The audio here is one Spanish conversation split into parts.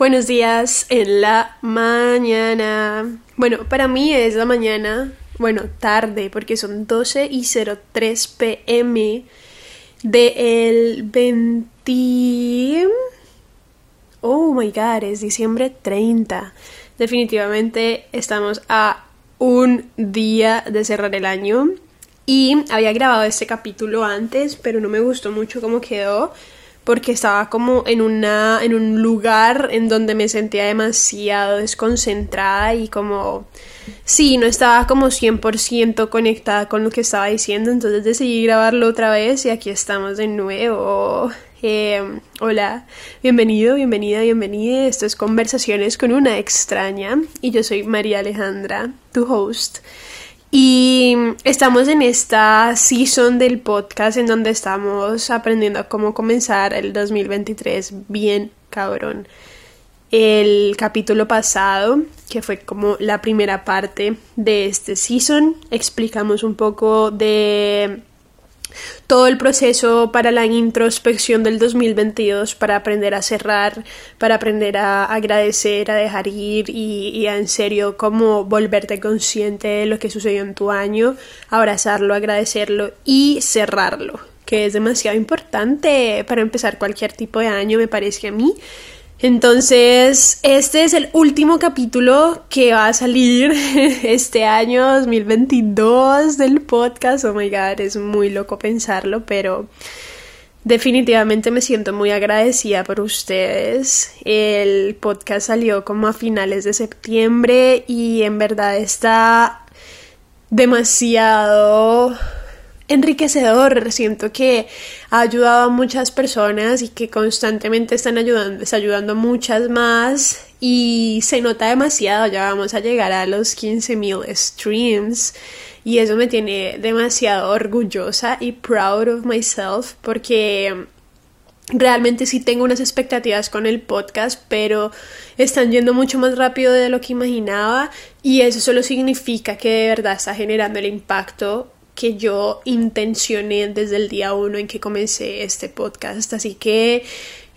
Buenos días en la mañana. Bueno, para mí es la mañana, bueno, tarde, porque son 12 y 03 pm del 20... Oh my god, es diciembre 30. Definitivamente estamos a un día de cerrar el año. Y había grabado este capítulo antes, pero no me gustó mucho cómo quedó porque estaba como en una en un lugar en donde me sentía demasiado desconcentrada y como sí, no estaba como 100% conectada con lo que estaba diciendo, entonces decidí grabarlo otra vez y aquí estamos de nuevo. Eh, hola, bienvenido, bienvenida, bienvenida. Esto es Conversaciones con una extraña y yo soy María Alejandra, tu host. Y estamos en esta season del podcast en donde estamos aprendiendo cómo comenzar el 2023 bien cabrón. El capítulo pasado, que fue como la primera parte de este season, explicamos un poco de todo el proceso para la introspección del 2022, para aprender a cerrar, para aprender a agradecer, a dejar ir y, a en serio como volverte consciente de lo que sucedió en tu año, abrazarlo, agradecerlo y cerrarlo, que es demasiado importante para empezar cualquier tipo de año, me parece a mí. Entonces, este es el último capítulo que va a salir este año 2022 del podcast. Oh my god, es muy loco pensarlo, pero definitivamente me siento muy agradecida por ustedes. El podcast salió como a finales de septiembre y en verdad está demasiado enriquecedor. Siento que ha ayudado a muchas personas y que constantemente están ayudando, ayudando a muchas más y se nota demasiado. Ya vamos a llegar a los 15.000 streams y eso me tiene demasiado orgullosa y proud of myself porque realmente sí tengo unas expectativas con el podcast, pero están yendo mucho más rápido de lo que imaginaba y eso solo significa que de verdad está generando el impacto que yo intencioné desde el día uno en que comencé este podcast. Así que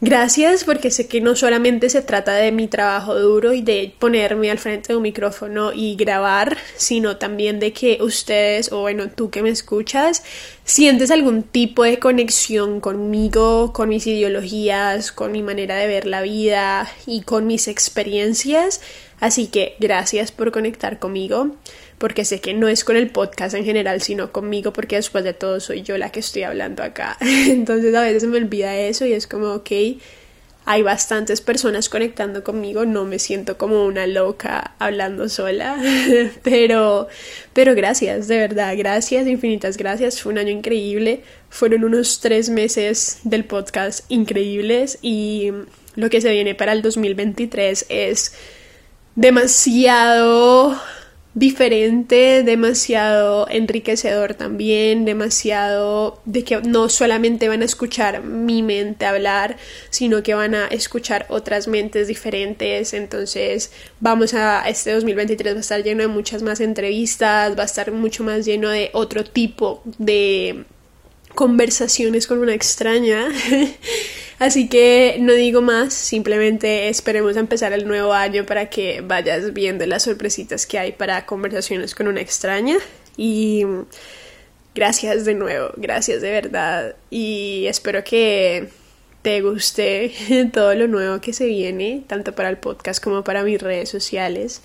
gracias porque sé que no solamente se trata de mi trabajo duro y de ponerme al frente de un micrófono y grabar, sino también de que ustedes, o bueno, tú que me escuchas, sientes algún tipo de conexión conmigo, con mis ideologías, con mi manera de ver la vida y con mis experiencias. Así que gracias por conectar conmigo porque sé que no es con el podcast en general, sino conmigo, porque después de todo soy yo la que estoy hablando acá. Entonces a veces me olvida eso y es como, ok, hay bastantes personas conectando conmigo, no me siento como una loca hablando sola, pero, pero gracias, de verdad, gracias, infinitas gracias, fue un año increíble, fueron unos tres meses del podcast increíbles y lo que se viene para el 2023 es demasiado diferente, demasiado enriquecedor también, demasiado de que no solamente van a escuchar mi mente hablar, sino que van a escuchar otras mentes diferentes. Entonces, vamos a este 2023 va a estar lleno de muchas más entrevistas, va a estar mucho más lleno de otro tipo de conversaciones con una extraña. Así que no digo más, simplemente esperemos a empezar el nuevo año para que vayas viendo las sorpresitas que hay para conversaciones con una extraña. Y gracias de nuevo, gracias de verdad. Y espero que te guste todo lo nuevo que se viene, tanto para el podcast como para mis redes sociales.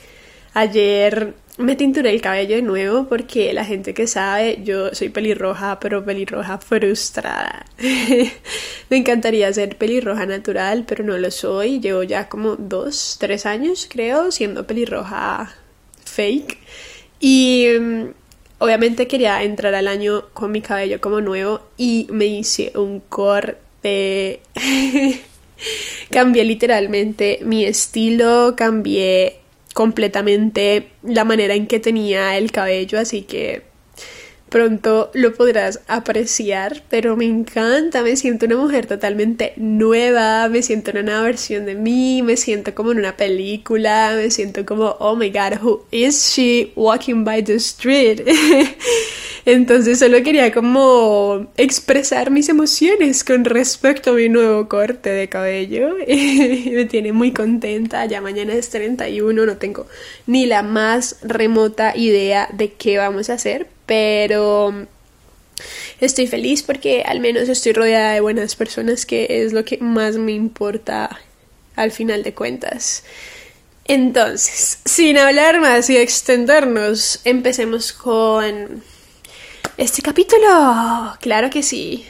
Ayer me tinturé el cabello de nuevo porque la gente que sabe, yo soy pelirroja, pero pelirroja frustrada. me encantaría ser pelirroja natural, pero no lo soy. Llevo ya como dos, tres años, creo, siendo pelirroja fake. Y mm, obviamente quería entrar al año con mi cabello como nuevo y me hice un corte. cambié literalmente mi estilo, cambié completamente la manera en que tenía el cabello, así que pronto lo podrás apreciar, pero me encanta, me siento una mujer totalmente nueva, me siento en una versión de mí, me siento como en una película, me siento como, oh my god, who is she walking by the street? Entonces solo quería como expresar mis emociones con respecto a mi nuevo corte de cabello. me tiene muy contenta. Ya mañana es 31, no tengo ni la más remota idea de qué vamos a hacer, pero estoy feliz porque al menos estoy rodeada de buenas personas, que es lo que más me importa al final de cuentas. Entonces, sin hablar más y extendernos, empecemos con este capítulo. Claro que sí.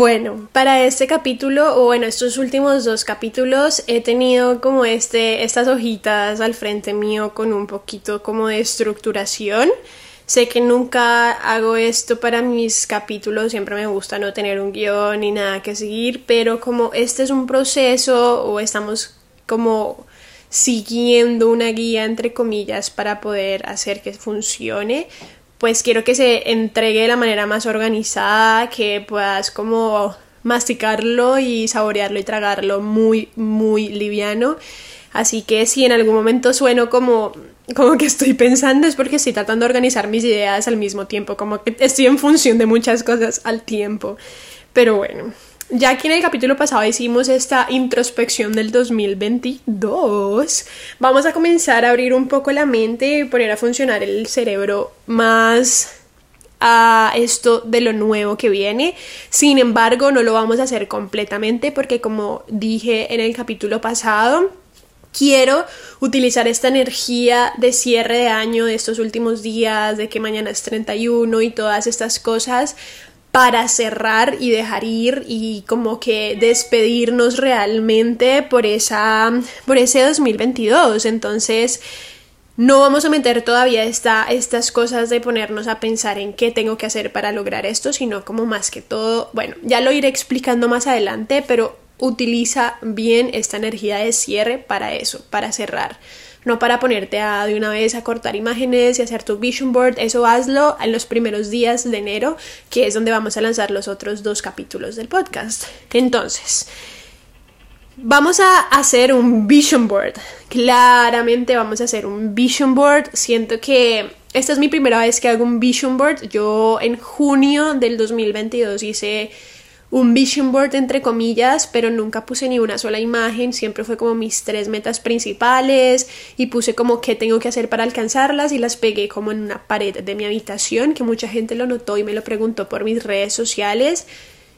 Bueno, para este capítulo, o bueno, estos últimos dos capítulos, he tenido como este, estas hojitas al frente mío con un poquito como de estructuración. Sé que nunca hago esto para mis capítulos, siempre me gusta no tener un guion ni nada que seguir, pero como este es un proceso o estamos como siguiendo una guía entre comillas para poder hacer que funcione, pues quiero que se entregue de la manera más organizada, que puedas como masticarlo y saborearlo y tragarlo muy, muy liviano. Así que si en algún momento sueno como, como que estoy pensando es porque estoy tratando de organizar mis ideas al mismo tiempo, como que estoy en función de muchas cosas al tiempo. Pero bueno, ya que en el capítulo pasado hicimos esta introspección del 2022, vamos a comenzar a abrir un poco la mente y poner a funcionar el cerebro más a esto de lo nuevo que viene. Sin embargo, no lo vamos a hacer completamente porque como dije en el capítulo pasado, quiero utilizar esta energía de cierre de año de estos últimos días, de que mañana es 31 y todas estas cosas para cerrar y dejar ir y como que despedirnos realmente por esa por ese 2022 entonces no vamos a meter todavía esta, estas cosas de ponernos a pensar en qué tengo que hacer para lograr esto, sino como más que todo, bueno, ya lo iré explicando más adelante, pero utiliza bien esta energía de cierre para eso, para cerrar no para ponerte a de una vez a cortar imágenes y hacer tu vision board, eso hazlo en los primeros días de enero, que es donde vamos a lanzar los otros dos capítulos del podcast. Entonces, vamos a hacer un vision board. Claramente vamos a hacer un vision board. Siento que esta es mi primera vez que hago un vision board. Yo en junio del 2022 hice un vision board entre comillas, pero nunca puse ni una sola imagen, siempre fue como mis tres metas principales y puse como qué tengo que hacer para alcanzarlas y las pegué como en una pared de mi habitación, que mucha gente lo notó y me lo preguntó por mis redes sociales.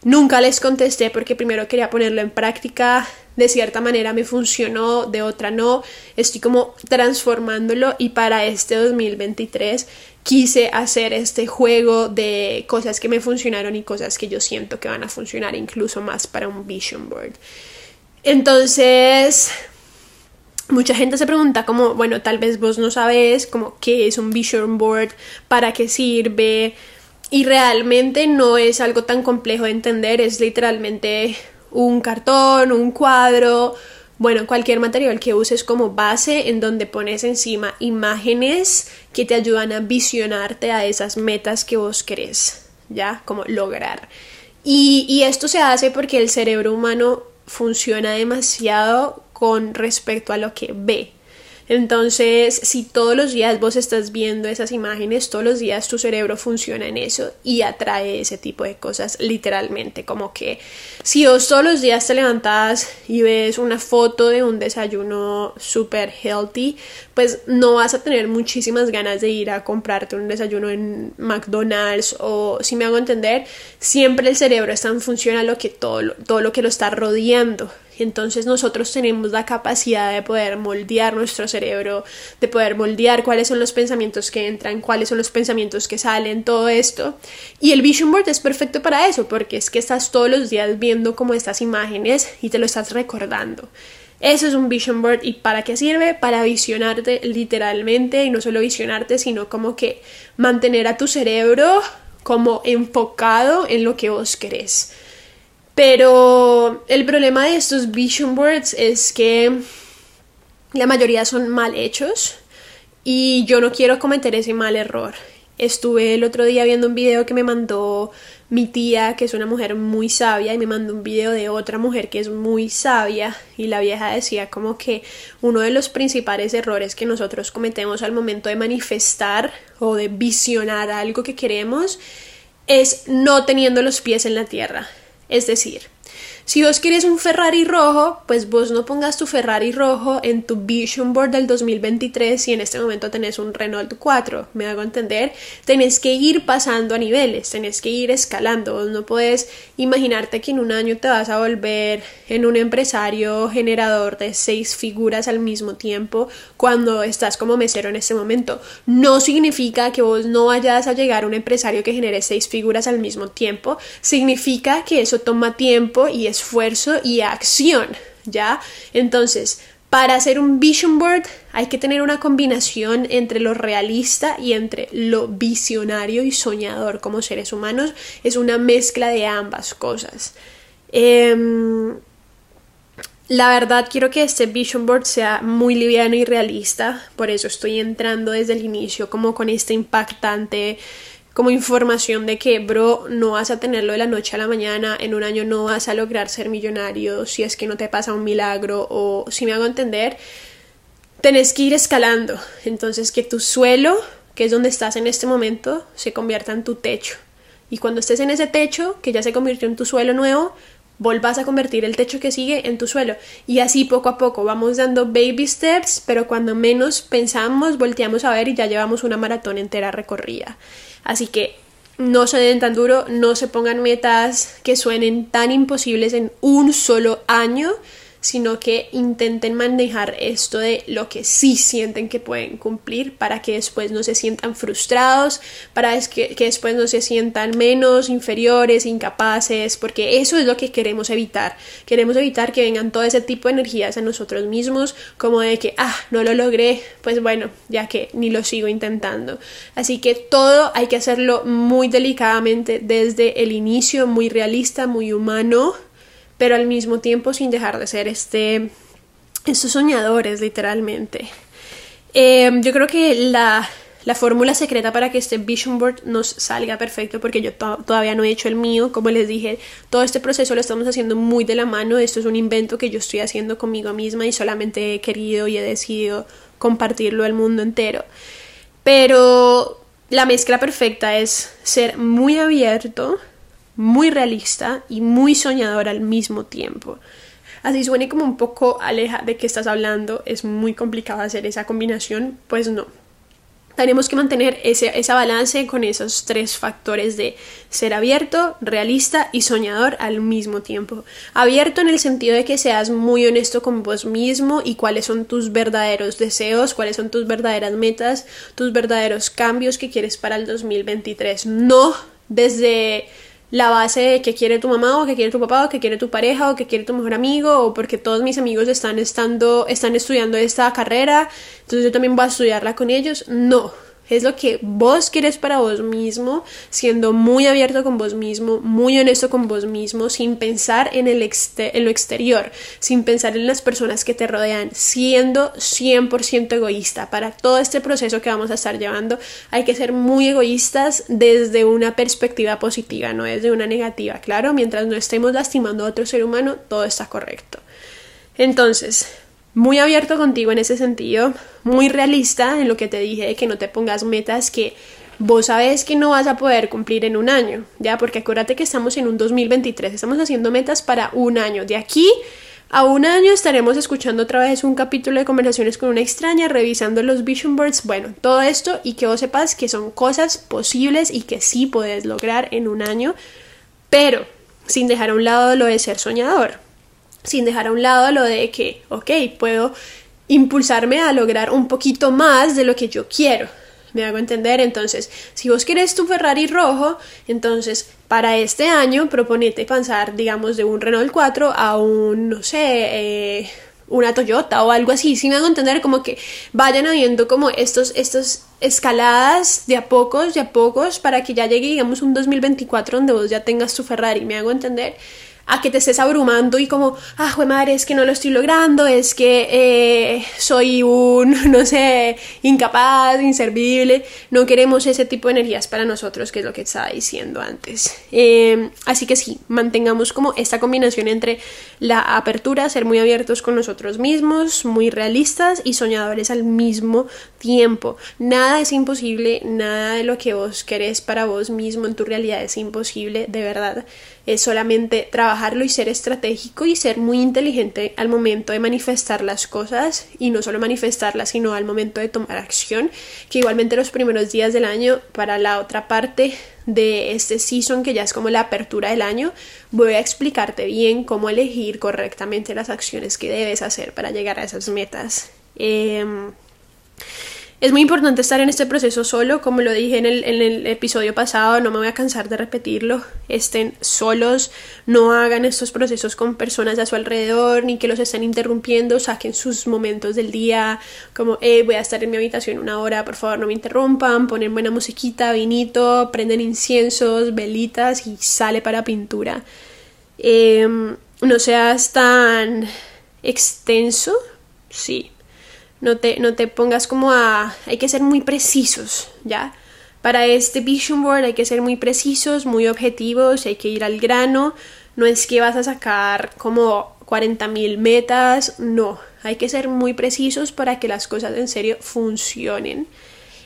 Nunca les contesté porque primero quería ponerlo en práctica, de cierta manera me funcionó, de otra no, estoy como transformándolo y para este 2023 quise hacer este juego de cosas que me funcionaron y cosas que yo siento que van a funcionar incluso más para un vision board. Entonces, mucha gente se pregunta como, bueno, tal vez vos no sabes como qué es un vision board, para qué sirve y realmente no es algo tan complejo de entender, es literalmente un cartón, un cuadro, bueno, cualquier material que uses como base en donde pones encima imágenes que te ayudan a visionarte a esas metas que vos querés, ¿ya? Como lograr. Y, y esto se hace porque el cerebro humano funciona demasiado con respecto a lo que ve. Entonces, si todos los días vos estás viendo esas imágenes, todos los días tu cerebro funciona en eso y atrae ese tipo de cosas literalmente, como que si vos todos los días te levantas y ves una foto de un desayuno super healthy, pues no vas a tener muchísimas ganas de ir a comprarte un desayuno en McDonald's o si me hago entender, siempre el cerebro está en función a lo que todo, todo lo que lo está rodeando. Entonces nosotros tenemos la capacidad de poder moldear nuestro cerebro, de poder moldear cuáles son los pensamientos que entran, cuáles son los pensamientos que salen, todo esto. Y el vision board es perfecto para eso, porque es que estás todos los días viendo como estas imágenes y te lo estás recordando. Eso es un vision board y para qué sirve? Para visionarte literalmente y no solo visionarte, sino como que mantener a tu cerebro como enfocado en lo que vos querés. Pero el problema de estos vision boards es que la mayoría son mal hechos y yo no quiero cometer ese mal error. Estuve el otro día viendo un video que me mandó mi tía, que es una mujer muy sabia, y me mandó un video de otra mujer que es muy sabia, y la vieja decía como que uno de los principales errores que nosotros cometemos al momento de manifestar o de visionar algo que queremos es no teniendo los pies en la tierra. Es decir, si vos quieres un Ferrari rojo, pues vos no pongas tu Ferrari rojo en tu Vision Board del 2023 si en este momento tenés un Renault 4. ¿Me hago entender? Tenés que ir pasando a niveles, tenés que ir escalando. Vos no puedes imaginarte que en un año te vas a volver en un empresario generador de seis figuras al mismo tiempo cuando estás como mesero en este momento. No significa que vos no vayas a llegar a un empresario que genere seis figuras al mismo tiempo. Significa que eso toma tiempo y esfuerzo y acción, ¿ya? Entonces, para hacer un vision board hay que tener una combinación entre lo realista y entre lo visionario y soñador como seres humanos. Es una mezcla de ambas cosas. Em, la verdad quiero que este vision board sea muy liviano y realista, por eso estoy entrando desde el inicio como con este impactante como información de que, bro, no vas a tenerlo de la noche a la mañana, en un año no vas a lograr ser millonario si es que no te pasa un milagro o si me hago entender, tenés que ir escalando. Entonces que tu suelo, que es donde estás en este momento, se convierta en tu techo. Y cuando estés en ese techo, que ya se convirtió en tu suelo nuevo, volvás a convertir el techo que sigue en tu suelo. Y así poco a poco vamos dando baby steps, pero cuando menos pensamos, volteamos a ver y ya llevamos una maratón entera recorrida. Así que no se den tan duro, no se pongan metas que suenen tan imposibles en un solo año, sino que intenten manejar esto de lo que sí sienten que pueden cumplir para que después no se sientan frustrados, para que, después no se sientan menos, inferiores, incapaces, porque eso es lo que queremos evitar. Queremos evitar que vengan todo ese tipo de energías a nosotros mismos, como de que, ah, no lo logré, pues bueno, ya que ni lo sigo intentando. Así que todo hay que hacerlo muy delicadamente desde el inicio, muy realista, muy humano pero al mismo tiempo sin dejar de ser este, estos soñadores, literalmente. Em, yo creo que la, la fórmula secreta para que este vision board nos salga perfecto, porque yo todavía no he hecho el mío, como les dije, todo este proceso lo estamos haciendo muy de la mano, esto es un invento que yo estoy haciendo conmigo misma y solamente he querido y he decidido compartirlo al mundo entero. Pero la mezcla perfecta es ser muy abierto, muy realista y muy soñador al mismo tiempo. Así suene como un poco aleja de qué estás hablando, es muy complicado hacer esa combinación, pues no. Tenemos que mantener ese, balance con esos tres factores de ser abierto, realista y soñador al mismo tiempo. Abierto en el sentido de que seas muy honesto con vos mismo y cuáles son tus verdaderos deseos, cuáles son tus verdaderas metas, tus verdaderos cambios que quieres para el 2023. No desde la base de que quiere tu mamá o que quiere tu papá o que quiere tu pareja o que quiere tu mejor amigo o porque todos mis amigos están estando están estudiando esta carrera, entonces yo también voy a estudiarla con ellos. No, es lo que vos quieres para vos mismo, siendo muy abierto con vos mismo, muy honesto con vos mismo, sin pensar en, el en lo exterior, sin pensar en las personas que te rodean, siendo 100% egoísta. Para todo este proceso que vamos a estar llevando hay que ser muy egoístas desde una perspectiva positiva, no desde una negativa. Claro, mientras no estemos lastimando a otro ser humano, todo está correcto. Entonces, muy abierto contigo en ese sentido, muy realista en lo que te dije de que no te pongas metas que vos sabes que no vas a poder cumplir en un año, ya, porque acuérdate que estamos en un 2023, estamos haciendo metas para un año. De aquí a un año estaremos escuchando otra vez un capítulo de conversaciones con una extraña, revisando los vision boards, bueno, todo esto y que vos sepas que son cosas posibles y que sí puedes lograr en un año, pero sin dejar a un lado lo de ser soñador sin dejar a un lado lo de que, ok, puedo impulsarme a lograr un poquito más de lo que yo quiero. Me hago entender, entonces, si vos querés tu Ferrari rojo, entonces para este año proponete pasar, digamos, de un Renault 4 a un, no sé, eh, una Toyota o algo así. Si me hago entender, como que vayan habiendo como estos, estos escaladas de a pocos, de a pocos, para que ya llegue, digamos, un 2024 donde vos ya tengas tu Ferrari. Me hago entender. A que te estés abrumando y como, ah, madre, es que no lo estoy logrando, es que eh, soy un, no sé, incapaz, inservible. No queremos ese tipo de energías para nosotros, que es lo que estaba diciendo antes. Em, así que sí, mantengamos como esta combinación entre la apertura, ser muy abiertos con nosotros mismos, muy realistas y soñadores al mismo tiempo. Nada es imposible, nada de lo que vos querés para vos mismo en tu realidad es imposible, de verdad es solamente trabajarlo y ser estratégico y ser muy inteligente al momento de manifestar las cosas y no solo manifestarlas sino al momento de tomar acción que igualmente los primeros días del año para la otra parte de este season que ya es como la apertura del año voy a explicarte bien cómo elegir correctamente las acciones que debes hacer para llegar a esas metas. Em, es muy importante estar en este proceso solo, como lo dije en el, episodio pasado, no me voy a cansar de repetirlo, estén solos, no hagan estos procesos con personas a su alrededor, ni que los estén interrumpiendo, saquen sus momentos del día, como, eh, voy a estar en mi habitación una hora, por favor no me interrumpan, ponen buena musiquita, vinito, prenden inciensos, velitas y sale para pintura. Em, no seas tan extenso, sí, no te, no te pongas como a... Hay que ser muy precisos, ¿ya? Para este vision board hay que ser muy precisos, muy objetivos, hay que ir al grano. No es que vas a sacar como 40.000 metas, no. Hay que ser muy precisos para que las cosas en serio funcionen.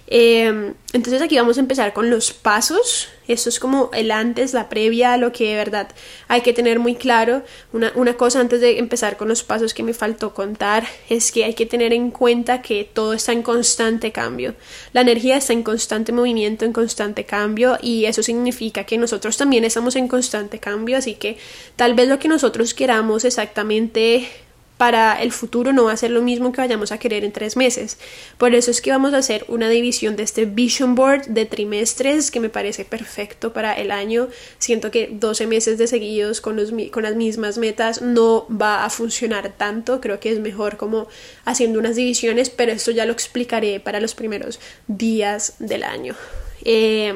Em, entonces aquí vamos a empezar con los pasos. Esto es como el antes, la previa, lo que de verdad hay que tener muy claro. Una, una, cosa antes de empezar con los pasos que me faltó contar es que hay que tener en cuenta que todo está en constante cambio. La energía está en constante movimiento, en constante cambio y eso significa que nosotros también estamos en constante cambio. Así que tal vez lo que nosotros queramos exactamente para el futuro no va a ser lo mismo que vayamos a querer en tres meses. Por eso es que vamos a hacer una división de este vision board de trimestres que me parece perfecto para el año. Siento que 12 meses de seguidos con, los, con las mismas metas no va a funcionar tanto. Creo que es mejor como haciendo unas divisiones, pero esto ya lo explicaré para los primeros días del año. Eh,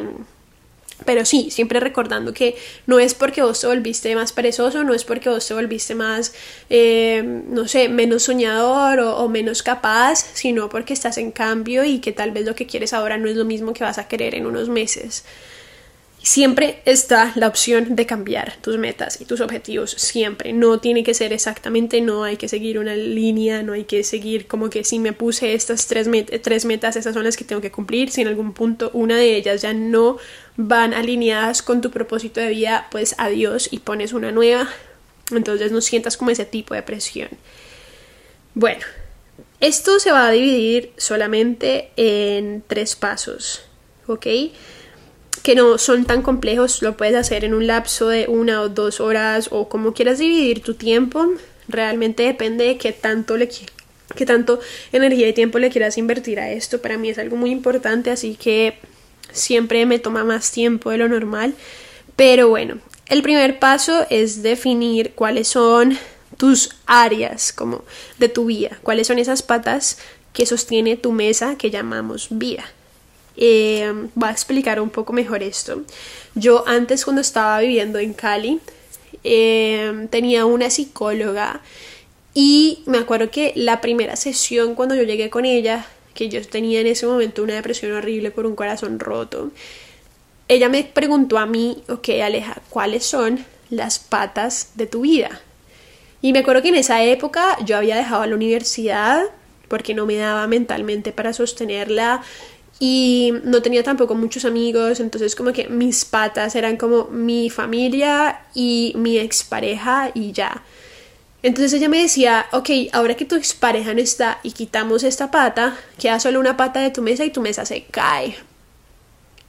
pero sí, siempre recordando que no es porque vos te volviste más perezoso, no es porque vos te volviste más, eh, no sé, menos soñador o, o, menos capaz, sino porque estás en cambio y que tal vez lo que quieres ahora no es lo mismo que vas a querer en unos meses. Siempre está la opción de cambiar tus metas y tus objetivos, siempre. No tiene que ser exactamente, no hay que seguir una línea, no hay que seguir como que si me puse estas tres, metas, esas son las que tengo que cumplir, si en algún punto una de ellas ya no van alineadas con tu propósito de vida, pues adiós y pones una nueva. Entonces no sientas como ese tipo de presión. Bueno, esto se va a dividir solamente en tres pasos, ¿ok? Que no son tan complejos, lo puedes hacer en un lapso de una o dos horas o como quieras dividir tu tiempo. Realmente depende de qué tanto le qué tanto energía y tiempo le quieras invertir a esto. Para mí es algo muy importante, así que siempre me toma más tiempo de lo normal. Pero bueno, el primer paso es definir cuáles son tus áreas como de tu vida, cuáles son esas patas que sostiene tu mesa que llamamos vida. Eh, voy a explicar un poco mejor esto. Yo antes cuando estaba viviendo en Cali eh, tenía una psicóloga y me acuerdo que la primera sesión cuando yo llegué con ella, que yo tenía en ese momento una depresión horrible por un corazón roto, ella me preguntó a mí, ok Aleja, ¿cuáles son las patas de tu vida? Y me acuerdo que en esa época yo había dejado la universidad porque no me daba mentalmente para sostenerla y no tenía tampoco muchos amigos, entonces como que mis patas eran como mi familia y mi expareja y ya. Entonces ella me decía, ok, ahora que tu expareja no está y quitamos esta pata, queda solo una pata de tu mesa y tu mesa se cae.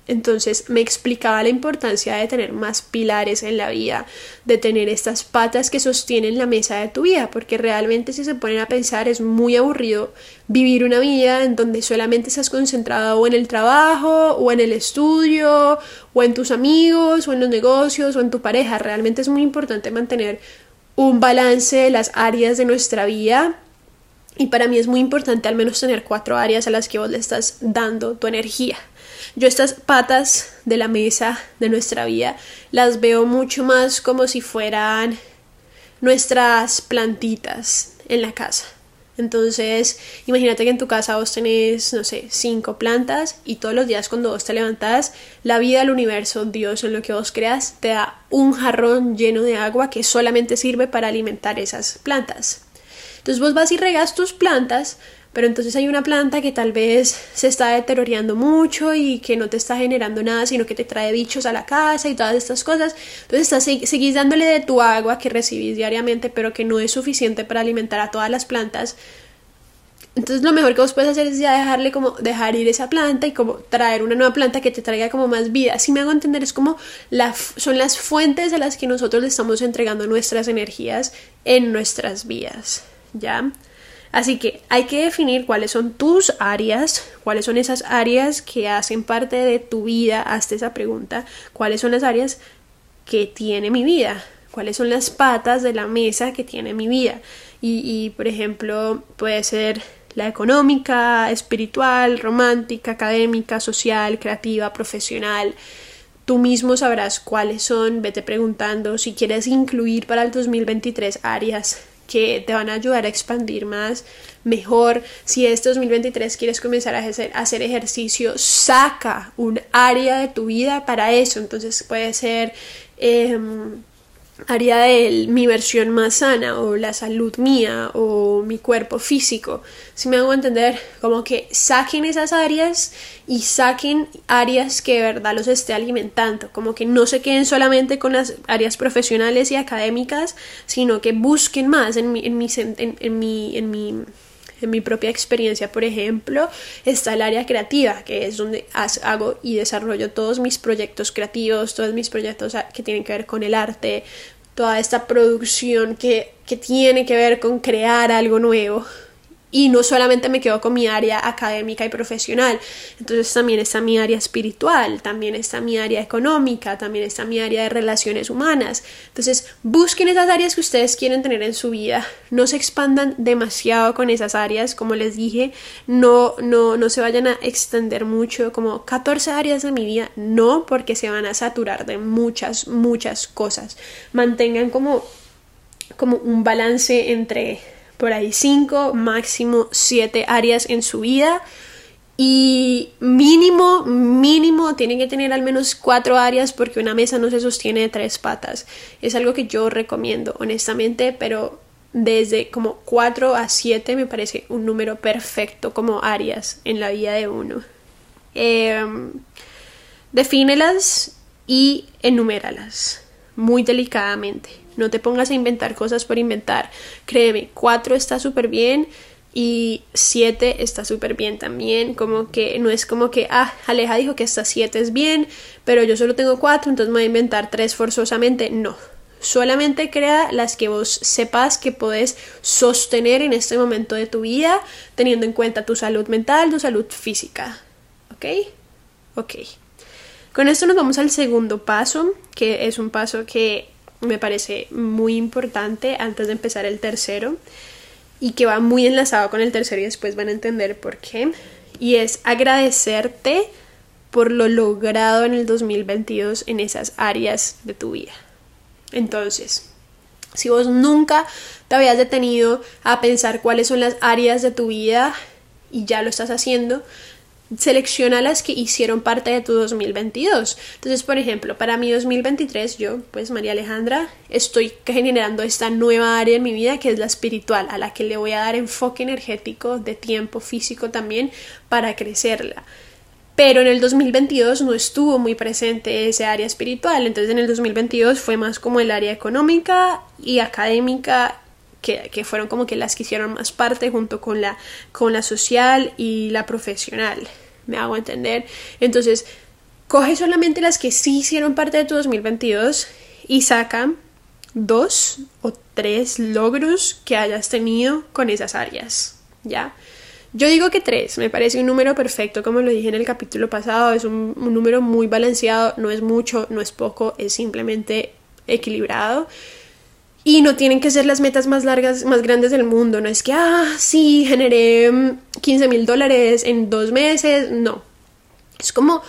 Entonces me explicaba la importancia de tener más pilares en la vida, de tener estas patas que sostienen la mesa de tu vida, porque realmente si se ponen a pensar es muy aburrido vivir una vida en donde solamente estás concentrado o en el trabajo, o en el estudio, o en tus amigos, o en los negocios, o en tu pareja. Realmente es muy importante mantener un balance de las áreas de nuestra vida y para mí es muy importante al menos tener cuatro áreas a las que vos le estás dando tu energía. Yo estas patas de la mesa de nuestra vida las veo mucho más como si fueran nuestras plantitas en la casa. Entonces, imagínate que en tu casa vos tenés, no sé, cinco plantas y todos los días cuando vos te levantás, la vida, el universo, Dios, en lo que vos creas, te da un jarrón lleno de agua que solamente sirve para alimentar esas plantas. Entonces vos vas y regas tus plantas, pero entonces hay una planta que tal vez se está deteriorando mucho y que no te está generando nada, sino que te trae bichos a la casa y todas estas cosas. Entonces estás, seguís dándole de tu agua que recibís diariamente, pero que no es suficiente para alimentar a todas las plantas. Entonces lo mejor que vos puedes hacer es ya dejarle como dejar ir esa planta y como traer una nueva planta que te traiga como más vida. Si me hago entender es como la, son las fuentes a las que nosotros le estamos entregando nuestras energías en nuestras vidas, ¿ya? Así que hay que definir cuáles son tus áreas, cuáles son esas áreas que hacen parte de tu vida. Hazte esa pregunta. ¿Cuáles son las áreas que tiene mi vida? ¿Cuáles son las patas de la mesa que tiene mi vida? Y, por ejemplo, puede ser la económica, espiritual, romántica, académica, social, creativa, profesional. Tú mismo sabrás cuáles son, vete preguntando si quieres incluir para el 2023 áreas que te van a ayudar a expandir más, mejor. Si este 2023 quieres comenzar a hacer, hacer ejercicio, saca un área de tu vida para eso. Entonces puede ser... Em, área de mi versión más sana o la salud mía o mi cuerpo físico. Si me hago entender, como que saquen esas áreas y saquen áreas que de verdad los esté alimentando, como que no se queden solamente con las áreas profesionales y académicas, sino que busquen más en mi, en mi, en, mi, en mi en mi propia experiencia, por ejemplo, está el área creativa, que es donde hago y desarrollo todos mis proyectos creativos, todos mis proyectos que tienen que ver con el arte, toda esta producción que, que tiene que ver con crear algo nuevo y no solamente me quedo con mi área académica y profesional, entonces también está mi área espiritual, también está mi área económica, también está mi área de relaciones humanas. Entonces, busquen esas áreas que ustedes quieren tener en su vida, no se expandan demasiado con esas áreas, como les dije, no no no se vayan a extender mucho como 14 áreas de mi vida, no, porque se van a saturar de muchas muchas cosas. Mantengan como como un balance entre por ahí cinco, máximo siete áreas en su vida. Y mínimo, mínimo, tienen que tener al menos cuatro áreas porque una mesa no se sostiene de tres patas. Es algo que yo recomiendo, honestamente, pero desde como cuatro a siete me parece un número perfecto como áreas en la vida de uno. Eh, defínelas y enuméralas muy delicadamente. No te pongas a inventar cosas por inventar. Créeme, cuatro está súper bien y siete está súper bien también. Como que no es como que, ah, Aleja dijo que esta siete es bien, pero yo solo tengo cuatro, entonces me voy a inventar tres forzosamente. No. Solamente crea las que vos sepas que podés sostener en este momento de tu vida, teniendo en cuenta tu salud mental, tu salud física. ¿Ok? Ok. Con esto nos vamos al segundo paso, que es un paso que me parece muy importante antes de empezar el tercero y que va muy enlazado con el tercero y después van a entender por qué. Y es agradecerte por lo logrado en el 2022 en esas áreas de tu vida. Entonces, si vos nunca te habías detenido a pensar cuáles son las áreas de tu vida y ya lo estás haciendo, selecciona las que hicieron parte de tu 2022. Entonces, por ejemplo, para mi 2023, yo, pues María Alejandra, estoy generando esta nueva área en mi vida que es la espiritual, a la que le voy a dar enfoque energético, de tiempo físico también, para crecerla. Pero en el 2022 no estuvo muy presente ese área espiritual, entonces en el 2022 fue más como el área económica y académica que, fueron como que las que hicieron más parte junto con la, con la social y la profesional me hago entender. Entonces, coge solamente las que sí hicieron parte de tu 2022 y saca dos o tres logros que hayas tenido con esas áreas, ¿ya? Yo digo que tres, me parece un número perfecto, como lo dije en el capítulo pasado, es un número muy balanceado, no es mucho, no es poco, es simplemente equilibrado. Y no tienen que ser las metas más largas, más grandes del mundo. No es que, ah, sí, generé 15 mm, mil dólares en dos meses. No. Es como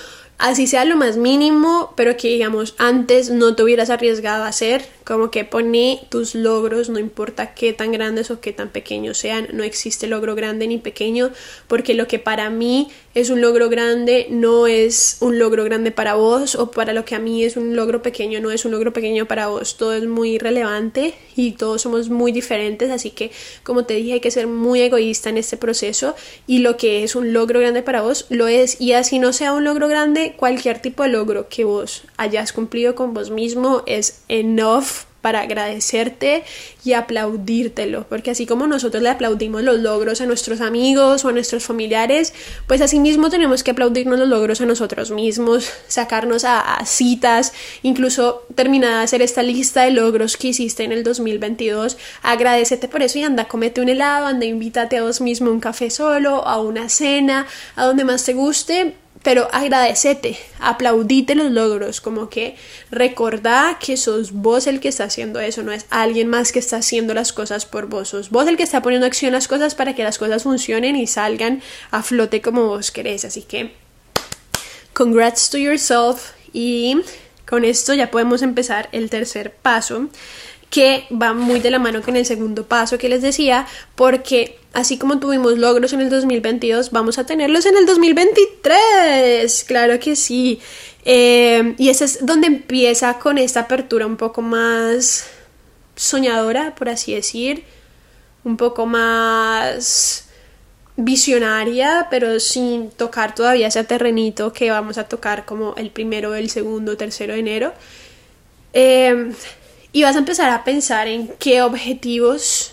así sea lo más mínimo, pero que digamos antes no te hubieras arriesgado a hacer, como que pone tus logros, no importa qué tan grandes o qué tan pequeños sean, no existe logro grande ni pequeño, porque lo que para mí es un logro grande no es un logro grande para vos o para lo que a mí es un logro pequeño no es un logro pequeño para vos, todo es muy relevante y todos somos muy diferentes, así que como te dije hay que ser muy egoísta en este proceso y lo que es un logro grande para vos lo es. Y así no sea un logro grande, cualquier tipo de logro que vos hayas cumplido con vos mismo es enough para agradecerte y aplaudírtelo, porque así como nosotros le aplaudimos los logros a nuestros amigos o a nuestros familiares, pues así mismo tenemos que aplaudirnos los logros a nosotros mismos, sacarnos a, citas, incluso terminar de hacer esta lista de logros que hiciste en el 2022, agradecete por eso y anda, comete un helado, anda, invítate a vos mismo un café solo, a una cena, a donde más te guste pero agradecete, aplaudite los logros, como que recordá que sos vos el que está haciendo eso, no es alguien más que está haciendo las cosas por vos, sos vos el que está poniendo acción las cosas para que las cosas funcionen y salgan a flote como vos querés, así que congrats to yourself y con esto ya podemos empezar el tercer paso que va muy de la mano con el segundo paso que les decía, porque así como tuvimos logros en el 2022, vamos a tenerlos en el 2023, claro que sí. Eh, y ese es donde empieza con esta apertura un poco más soñadora, por así decir, un poco más visionaria, pero sin tocar todavía ese terrenito que vamos a tocar como el primero, el segundo, tercero de enero. Eh, y vas a empezar a pensar en qué objetivos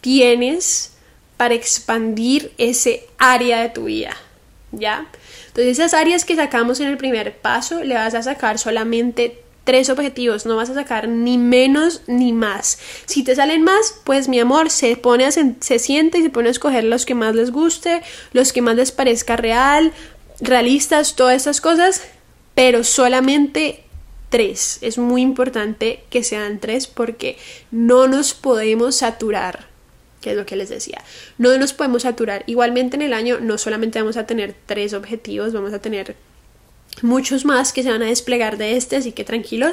tienes para expandir ese área de tu vida, ¿ya? Entonces esas áreas que sacamos en el primer paso le vas a sacar solamente tres objetivos, no vas a sacar ni menos ni más. Si te salen más, pues mi amor, se pone a se siente y se pone a escoger los que más les guste, los que más les parezca real, realistas, todas esas cosas, pero solamente tres. Es muy importante que sean tres porque no nos podemos saturar, que es lo que les decía. No nos podemos saturar. Igualmente en el año no solamente vamos a tener tres objetivos, vamos a tener muchos más que se van a desplegar de este, así que tranquilos.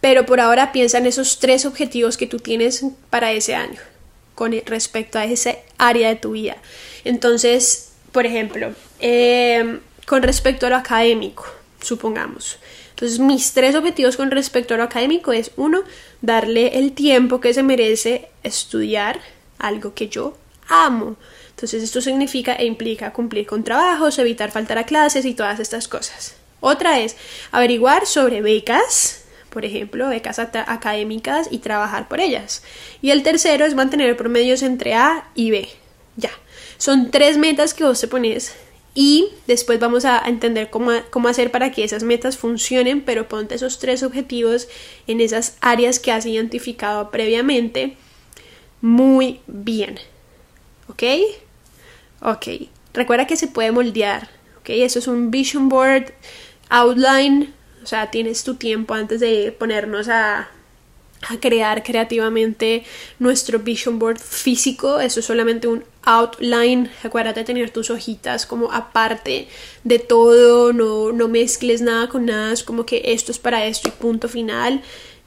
Pero por ahora piensa en esos tres objetivos que tú tienes para ese año con respecto a ese área de tu vida. Entonces, por ejemplo, eh, con respecto a lo académico, supongamos. Entonces, mis tres objetivos con respecto a lo académico es, uno, darle el tiempo que se merece estudiar algo que yo amo. Entonces, esto significa e implica cumplir con trabajos, evitar faltar a clases y todas estas cosas. Otra es averiguar sobre becas, por ejemplo, becas académicas y trabajar por ellas. Y el tercero es mantener promedios entre A y B. Ya. Son tres metas que vos te pones y después vamos a entender cómo, cómo, hacer para que esas metas funcionen, pero ponte esos tres objetivos en esas áreas que has identificado previamente muy bien. ¿Ok? Ok. Recuerda que se puede moldear. ¿Ok? Eso es un vision board, outline. O sea, tienes tu tiempo antes de ponernos a a crear creativamente nuestro vision board físico. Eso es solamente un outline. Acuérdate de tener tus hojitas como aparte de todo. No, no mezcles nada con nada. Es como que esto es para esto y punto final.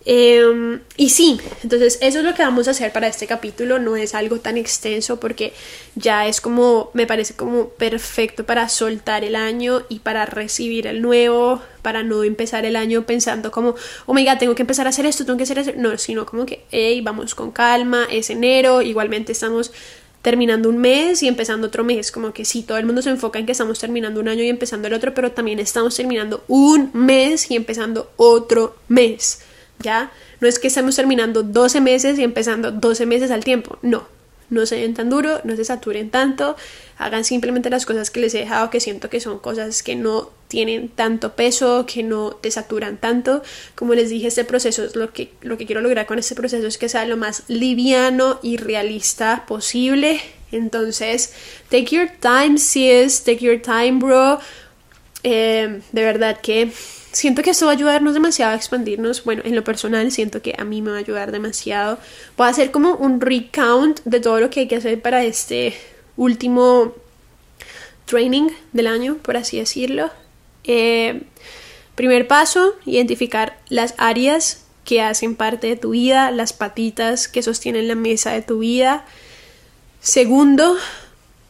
Em, y sí, entonces eso es lo que vamos a hacer para este capítulo, no es algo tan extenso porque ya es como, me parece como perfecto para soltar el año y para recibir el nuevo, para no empezar el año pensando como, oh my god, tengo que empezar a hacer esto, tengo que hacer eso, no, sino como que, hey, vamos con calma, es enero, igualmente estamos terminando un mes y empezando otro mes, como que sí, todo el mundo se enfoca en que estamos terminando un año y empezando el otro, pero también estamos terminando un mes y empezando otro mes. ¿Ya? No es que estemos terminando 12 meses y empezando 12 meses al tiempo, no. No se den tan duro, no se saturen tanto, hagan simplemente las cosas que les he dejado, que siento que son cosas que no tienen tanto peso, que no te saturan tanto. Como les dije, este proceso es lo que, lo que quiero lograr con este proceso es que sea lo más liviano y realista posible. Entonces, take your time, sis, take your time, bro. Eh, de verdad que siento que esto va a ayudarnos demasiado a expandirnos. Bueno, en lo personal siento que a mí me va a ayudar demasiado. Voy a hacer como un recount de todo lo que hay que hacer para este último training del año, por así decirlo. Eh, primer paso, identificar las áreas que hacen parte de tu vida, las patitas que sostienen la mesa de tu vida. Segundo,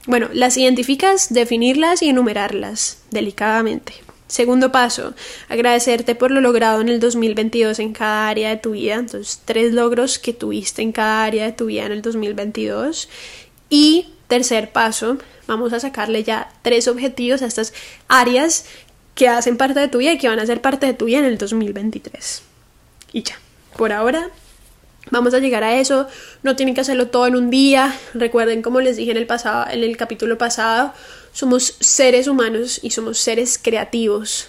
bueno, las identificas, definirlas y enumerarlas delicadamente. Segundo paso, agradecerte por lo logrado en el 2022 en cada área de tu vida. Entonces, tres logros que tuviste en cada área de tu vida en el 2022. Y tercer paso, vamos a sacarle ya tres objetivos a estas áreas que hacen parte de tu vida y que van a ser parte de tu vida en el 2023. Y ya, por ahora Vamos a llegar a eso, no tienen que hacerlo todo en un día. Recuerden, como les dije en el pasado, en el capítulo pasado, somos seres humanos y somos seres creativos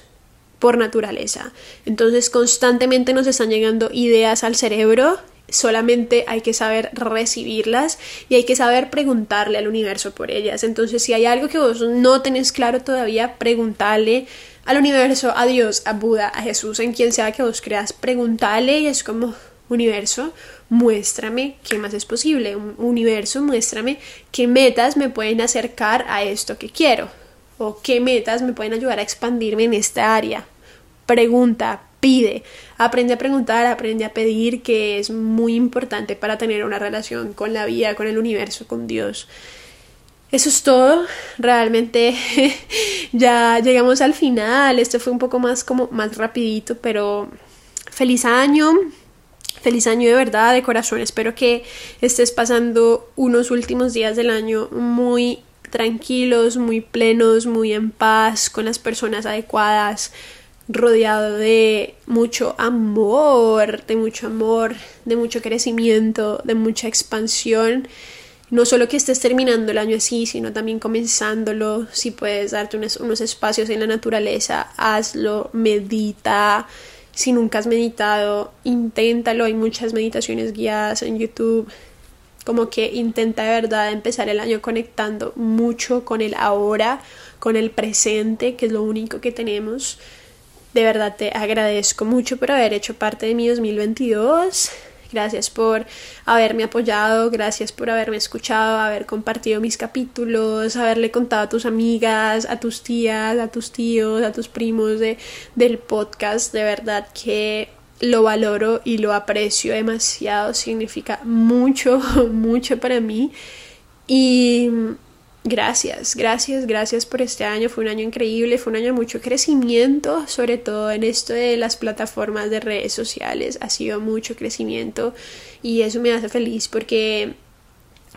por naturaleza. Entonces, constantemente nos están llegando ideas al cerebro, solamente hay que saber recibirlas y hay que saber preguntarle al universo por ellas. Entonces, si hay algo que vos no tenés claro todavía, preguntarle al universo, a Dios, a Buda, a Jesús, en quien sea que vos creas, preguntarle y es como universo, muéstrame qué más es posible. Universo, muéstrame qué metas me pueden acercar a esto que quiero. O qué metas me pueden ayudar a expandirme en esta área. Pregunta, pide. Aprende a preguntar, aprende a pedir, que es muy importante para tener una relación con la vida, con el universo, con Dios. Eso es todo. Realmente ya llegamos al final. Esto fue un poco más como más rapidito, pero feliz año. Feliz año de verdad, de corazón. Espero que estés pasando unos últimos días del año muy tranquilos, muy plenos, muy en paz, con las personas adecuadas, rodeado de mucho amor, de mucho amor, de mucho crecimiento, de mucha expansión. No solo que estés terminando el año así, sino también comenzándolo. Si puedes darte unos, unos espacios en la naturaleza, hazlo, medita si nunca has meditado, inténtalo. Hay muchas meditaciones guiadas en YouTube. Como que intenta de verdad empezar el año conectando mucho con el ahora, con el presente, que es lo único que tenemos. De verdad te agradezco mucho por haber hecho parte de mi 2022. Gracias por haberme apoyado, gracias por haberme escuchado, haber compartido mis capítulos, haberle contado a tus amigas, a tus tías, a tus tíos, a tus primos de, del podcast. De verdad que lo valoro y lo aprecio demasiado, significa mucho, mucho para mí. Y Gracias, gracias, gracias por este año. Fue un año increíble, fue un año de mucho crecimiento, sobre todo en esto de las plataformas de redes sociales. Ha sido mucho crecimiento y eso me hace feliz porque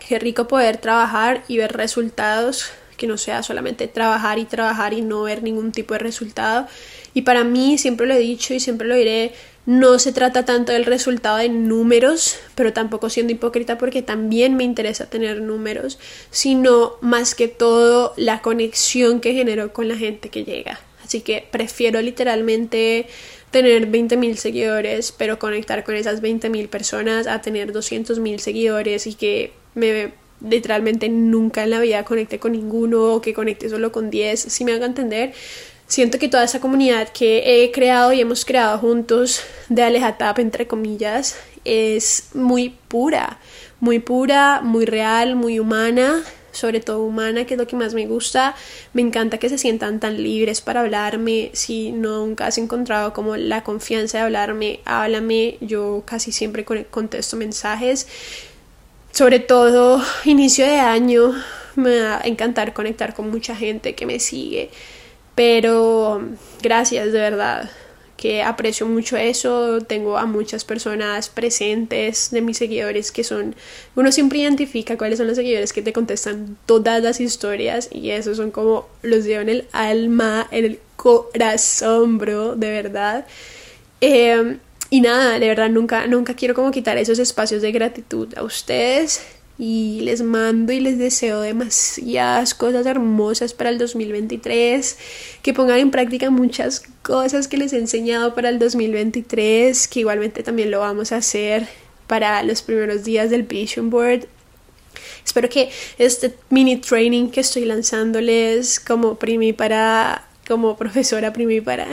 es rico poder trabajar y ver resultados, que no sea solamente trabajar y trabajar y no ver ningún tipo de resultado. Y para mí, siempre lo he dicho y siempre lo diré, no se trata tanto del resultado de números, pero tampoco siendo hipócrita porque también me interesa tener números, sino más que todo la conexión que genero con la gente que llega. Así que prefiero literalmente tener 20.000 seguidores, pero conectar con esas 20.000 personas a tener 200.000 seguidores y que me literalmente nunca en la vida conecte con ninguno o que conecte solo con 10, si me haga entender siento que toda esa comunidad que he creado y hemos creado juntos de Alejatap, entre comillas, es muy pura, muy pura, muy real, muy humana, sobre todo humana, que es lo que más me gusta. Me encanta que se sientan tan libres para hablarme. Si nunca has encontrado como la confianza de hablarme, háblame. Yo casi siempre contesto mensajes. Sobre todo inicio de año, me va a encantar conectar con mucha gente que me sigue pero gracias de verdad, que aprecio mucho eso. Tengo a muchas personas presentes de mis seguidores que son, uno siempre identifica cuáles son los seguidores que te contestan todas las historias y esos son como los llevo en el alma, en el corazón, de verdad. Em, y nada, de verdad nunca, nunca quiero como quitar esos espacios de gratitud a ustedes y les mando y les deseo demasiadas cosas hermosas para el 2023, que pongan en práctica muchas cosas que les he enseñado para el 2023, que igualmente también lo vamos a hacer para los primeros días del Vision Board. Espero que este mini training que estoy lanzándoles como primi para como profesora primípara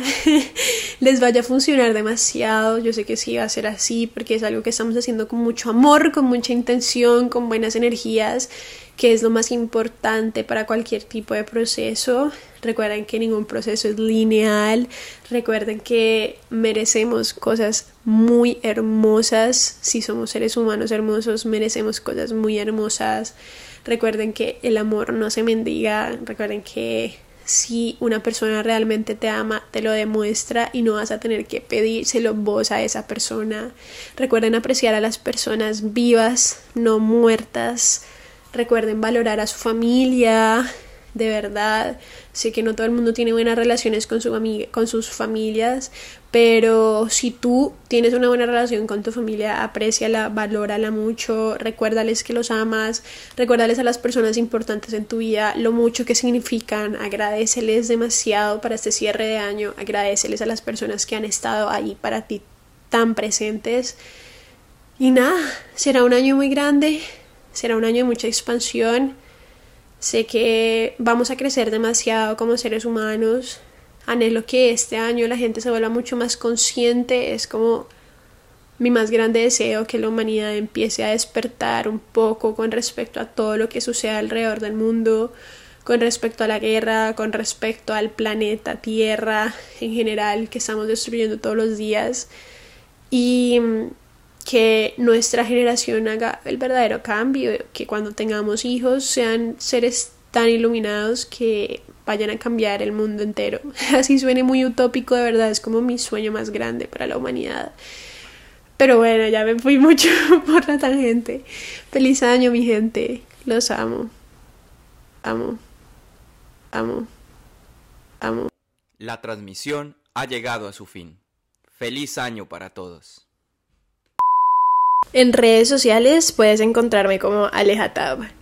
les vaya a funcionar demasiado. Yo sé que sí va a ser así porque es algo que estamos haciendo con mucho amor, con mucha intención, con buenas energías, que es lo más importante para cualquier tipo de proceso. Recuerden que ningún proceso es lineal. Recuerden que merecemos cosas muy hermosas. Si somos seres humanos hermosos, merecemos cosas muy hermosas. Recuerden que el amor no se mendiga. Recuerden que si una persona realmente te ama, te lo demuestra y no vas a tener que pedírselo vos a esa persona. Recuerden apreciar a las personas vivas, no muertas. Recuerden valorar a su familia, de verdad. Sé que no todo el mundo tiene buenas relaciones con, su con sus familias, pero si tú tienes una buena relación con tu familia, apréciala, valórala mucho, recuérdales que los amas, recuérdales a las personas importantes en tu vida lo mucho que significan, agradeceles demasiado para este cierre de año, agradeceles a las personas que han estado ahí para ti tan presentes. Y nada, será un año muy grande, será un año de mucha expansión Sé que vamos a crecer demasiado como seres humanos. Anhelo que este año la gente se vuelva mucho más consciente. Es como mi más grande deseo que la humanidad empiece a despertar un poco con respecto a todo lo que sucede alrededor del mundo, con respecto a la guerra, con respecto al planeta Tierra en general que estamos destruyendo todos los días. Y que nuestra generación haga el verdadero cambio, que cuando tengamos hijos sean seres tan iluminados que vayan a cambiar el mundo entero. Así suene muy utópico, de verdad, es como mi sueño más grande para la humanidad. Pero bueno, ya me fui mucho por la tangente. Feliz año, mi gente. Los amo. Amo. Amo. Amo. La transmisión ha llegado a su fin. Feliz año para todos. En redes sociales puedes encontrarme como Alejatab.